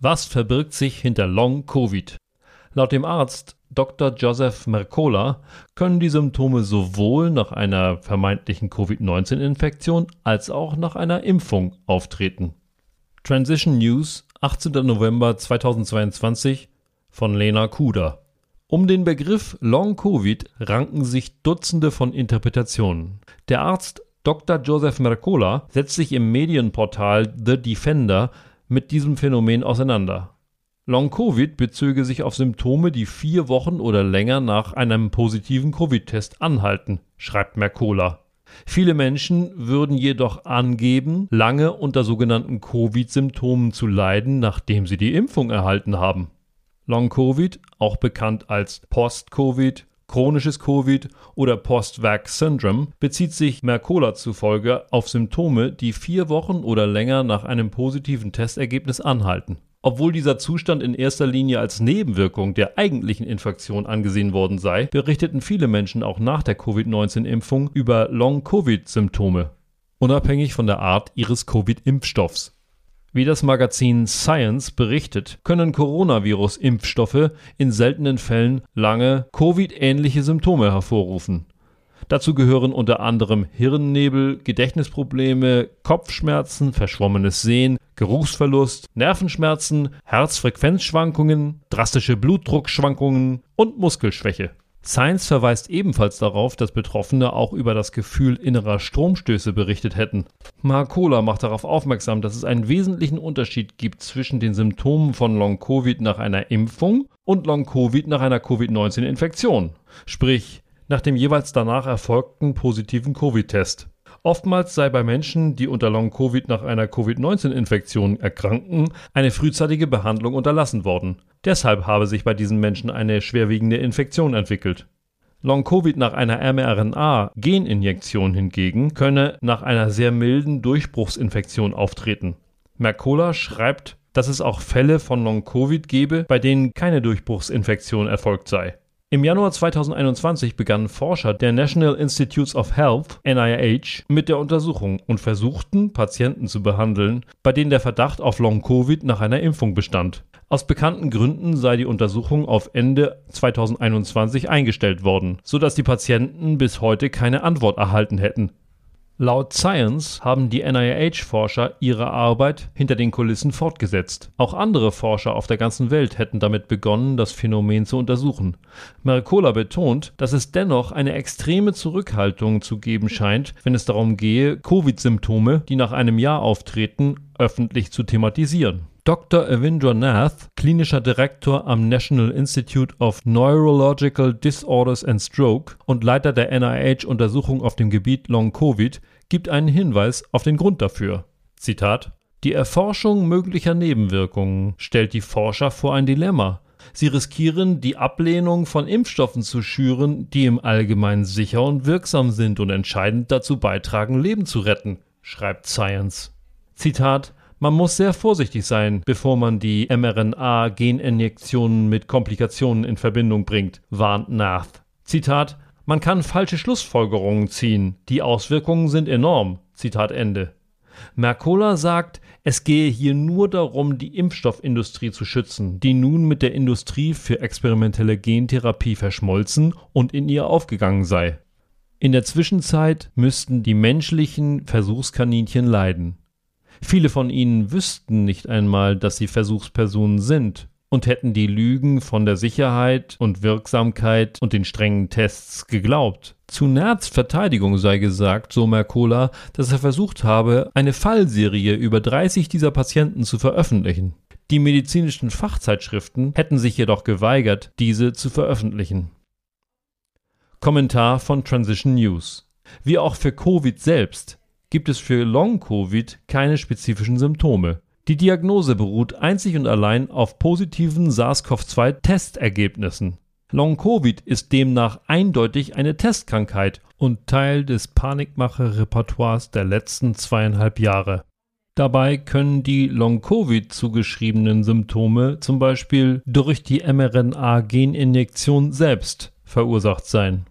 Was verbirgt sich hinter Long-Covid? Laut dem Arzt Dr. Joseph Mercola können die Symptome sowohl nach einer vermeintlichen Covid-19-Infektion als auch nach einer Impfung auftreten. Transition News, 18. November 2022 von Lena Kuder. Um den Begriff Long Covid ranken sich Dutzende von Interpretationen. Der Arzt Dr. Joseph Mercola setzt sich im Medienportal The Defender mit diesem Phänomen auseinander. Long-Covid bezöge sich auf Symptome, die vier Wochen oder länger nach einem positiven Covid-Test anhalten, schreibt Mercola. Viele Menschen würden jedoch angeben, lange unter sogenannten Covid-Symptomen zu leiden, nachdem sie die Impfung erhalten haben. Long-Covid, auch bekannt als Post-Covid, chronisches Covid oder Post-Vax-Syndrom, bezieht sich Mercola zufolge auf Symptome, die vier Wochen oder länger nach einem positiven Testergebnis anhalten. Obwohl dieser Zustand in erster Linie als Nebenwirkung der eigentlichen Infektion angesehen worden sei, berichteten viele Menschen auch nach der Covid-19-Impfung über Long-Covid-Symptome, unabhängig von der Art ihres Covid-Impfstoffs. Wie das Magazin Science berichtet, können Coronavirus-Impfstoffe in seltenen Fällen lange Covid-ähnliche Symptome hervorrufen Dazu gehören unter anderem Hirnnebel, Gedächtnisprobleme, Kopfschmerzen, verschwommenes Sehen, Geruchsverlust, Nervenschmerzen, Herzfrequenzschwankungen, drastische Blutdruckschwankungen und Muskelschwäche. Science verweist ebenfalls darauf, dass Betroffene auch über das Gefühl innerer Stromstöße berichtet hätten. Marcola macht darauf aufmerksam, dass es einen wesentlichen Unterschied gibt zwischen den Symptomen von Long-Covid nach einer Impfung und Long-Covid nach einer Covid-19-Infektion. Sprich, nach dem jeweils danach erfolgten positiven Covid-Test. Oftmals sei bei Menschen, die unter Long-Covid nach einer Covid-19-Infektion erkranken, eine frühzeitige Behandlung unterlassen worden. Deshalb habe sich bei diesen Menschen eine schwerwiegende Infektion entwickelt. Long-Covid nach einer mRNA-Geninjektion hingegen könne nach einer sehr milden Durchbruchsinfektion auftreten. Mercola schreibt, dass es auch Fälle von Long-Covid gebe, bei denen keine Durchbruchsinfektion erfolgt sei. Im Januar 2021 begannen Forscher der National Institutes of Health (NIH) mit der Untersuchung und versuchten, Patienten zu behandeln, bei denen der Verdacht auf Long-Covid nach einer Impfung bestand. Aus bekannten Gründen sei die Untersuchung auf Ende 2021 eingestellt worden, so dass die Patienten bis heute keine Antwort erhalten hätten Laut Science haben die NIH-Forscher ihre Arbeit hinter den Kulissen fortgesetzt. Auch andere Forscher auf der ganzen Welt hätten damit begonnen, das Phänomen zu untersuchen. Mercola betont, dass es dennoch eine extreme Zurückhaltung zu geben scheint, wenn es darum gehe, Covid-Symptome, die nach einem Jahr auftreten, öffentlich zu thematisieren. Dr. Avindra Nath, klinischer Direktor am National Institute of Neurological Disorders and Stroke und Leiter der NIH-Untersuchung auf dem Gebiet Long Covid, gibt einen Hinweis auf den Grund dafür. Zitat Die Erforschung möglicher Nebenwirkungen stellt die Forscher vor ein Dilemma. Sie riskieren, die Ablehnung von Impfstoffen zu schüren, die im Allgemeinen sicher und wirksam sind und entscheidend dazu beitragen, Leben zu retten, schreibt Science. Zitat man muss sehr vorsichtig sein, bevor man die mRNA-Geninjektionen mit Komplikationen in Verbindung bringt, warnt Nath. Zitat Man kann falsche Schlussfolgerungen ziehen. Die Auswirkungen sind enorm. Zitat Ende. Mercola sagt, es gehe hier nur darum, die Impfstoffindustrie zu schützen, die nun mit der Industrie für experimentelle Gentherapie verschmolzen und in ihr aufgegangen sei. In der Zwischenzeit müssten die menschlichen Versuchskaninchen leiden. Viele von ihnen wüssten nicht einmal, dass sie Versuchspersonen sind und hätten die Lügen von der Sicherheit und Wirksamkeit und den strengen Tests geglaubt. Zu Nerz Verteidigung sei gesagt, so Mercola, dass er versucht habe, eine Fallserie über 30 dieser Patienten zu veröffentlichen. Die medizinischen Fachzeitschriften hätten sich jedoch geweigert, diese zu veröffentlichen. Kommentar von Transition News. Wie auch für Covid selbst gibt es für Long-Covid keine spezifischen Symptome. Die Diagnose beruht einzig und allein auf positiven SARS-CoV-2-Testergebnissen. Long-Covid ist demnach eindeutig eine Testkrankheit und Teil des Panikmache-Repertoires der letzten zweieinhalb Jahre. Dabei können die Long-Covid zugeschriebenen Symptome zum Beispiel durch die mRNA-Geninjektion selbst verursacht sein